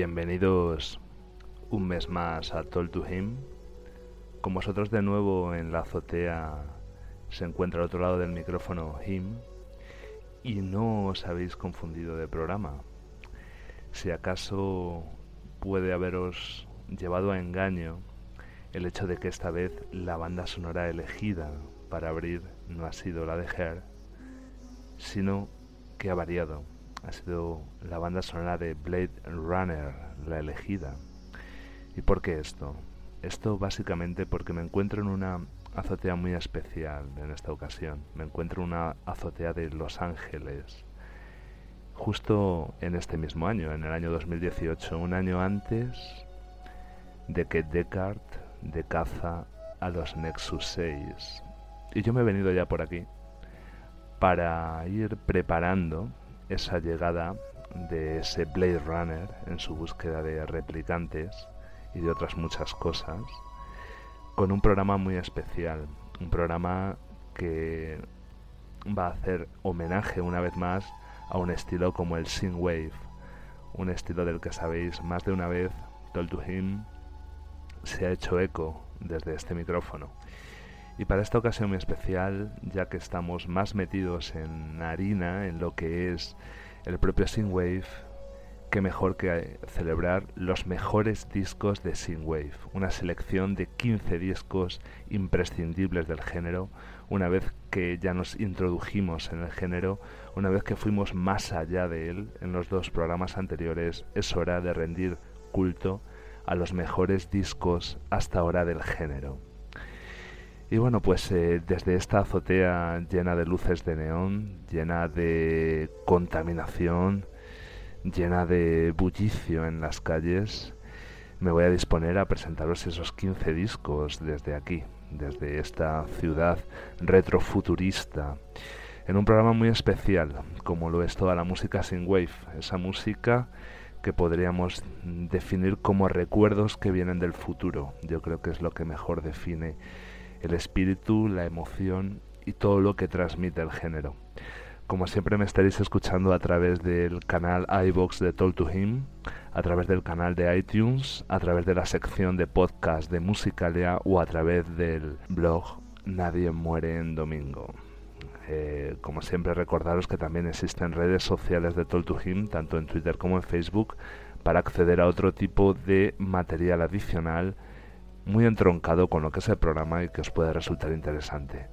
Bienvenidos un mes más a Told to Him. Con vosotros de nuevo en la azotea se encuentra al otro lado del micrófono Him y no os habéis confundido de programa. Si acaso puede haberos llevado a engaño el hecho de que esta vez la banda sonora elegida para abrir no ha sido la de Her, sino que ha variado ha sido la banda sonora de Blade Runner, la elegida. ¿Y por qué esto? Esto básicamente porque me encuentro en una azotea muy especial en esta ocasión. Me encuentro en una azotea de Los Ángeles, justo en este mismo año, en el año 2018, un año antes de que Descartes de caza a los Nexus 6. Y yo me he venido ya por aquí para ir preparando esa llegada de ese Blade Runner en su búsqueda de replicantes y de otras muchas cosas, con un programa muy especial, un programa que va a hacer homenaje una vez más a un estilo como el Synthwave, un estilo del que sabéis más de una vez, Told to Him se ha hecho eco desde este micrófono. Y para esta ocasión muy especial, ya que estamos más metidos en harina, en lo que es el propio Synthwave, qué mejor que celebrar los mejores discos de Synthwave, una selección de 15 discos imprescindibles del género, una vez que ya nos introdujimos en el género, una vez que fuimos más allá de él en los dos programas anteriores, es hora de rendir culto a los mejores discos hasta ahora del género. Y bueno, pues eh, desde esta azotea llena de luces de neón, llena de contaminación, llena de bullicio en las calles, me voy a disponer a presentaros esos 15 discos desde aquí, desde esta ciudad retrofuturista, en un programa muy especial, como lo es toda la música sin wave, esa música que podríamos definir como recuerdos que vienen del futuro. Yo creo que es lo que mejor define el espíritu, la emoción y todo lo que transmite el género. Como siempre me estaréis escuchando a través del canal iBox de Told to Him, a través del canal de iTunes, a través de la sección de podcast de Musicalia o a través del blog Nadie muere en domingo. Eh, como siempre recordaros que también existen redes sociales de Told to Him, tanto en Twitter como en Facebook, para acceder a otro tipo de material adicional muy entroncado con lo que es el programa y que os puede resultar interesante.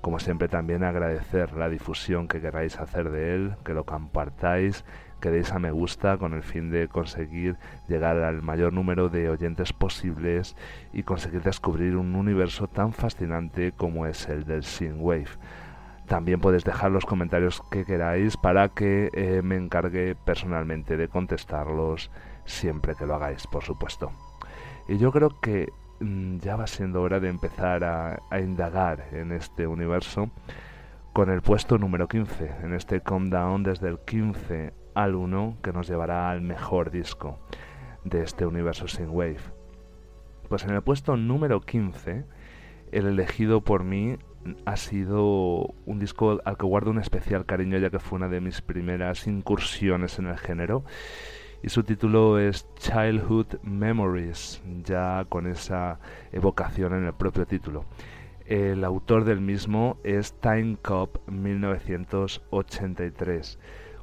Como siempre también agradecer la difusión que queráis hacer de él, que lo compartáis, que deis a me gusta con el fin de conseguir llegar al mayor número de oyentes posibles y conseguir descubrir un universo tan fascinante como es el del Synthwave. También podéis dejar los comentarios que queráis para que eh, me encargue personalmente de contestarlos siempre que lo hagáis, por supuesto. Y yo creo que ya va siendo hora de empezar a, indagar en este universo con el puesto número 15, en este countdown desde el 15 al 1 que nos llevará al mejor disco de este universo Wave. Pues en el puesto número 15, el elegido por mí ha sido un disco al que guardo un especial cariño ya que fue una de mis primeras incursiones en el género y su título es Childhood Memories, ya con esa evocación en el propio título. El autor del mismo es Time Cop 1983,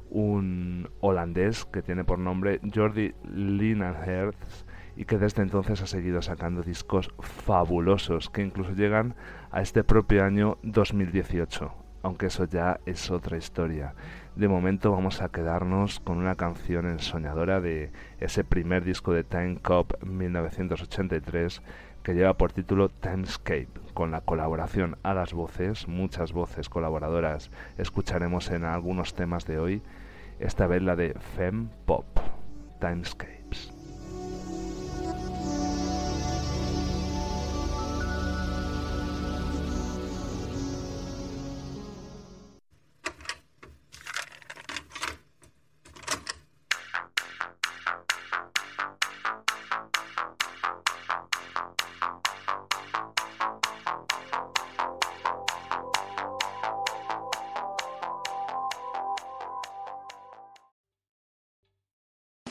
un holandés que tiene por nombre Jordi Linenherz y que desde entonces ha seguido sacando discos fabulosos que incluso llegan a este propio año 2018, aunque eso ya es otra historia. De momento vamos a quedarnos con una canción ensoñadora de ese primer disco de Time Cop 1983 que lleva por título Timescape, con la colaboración a las voces, muchas voces colaboradoras escucharemos en algunos temas de hoy, esta vez la de Fem Pop, Timescapes.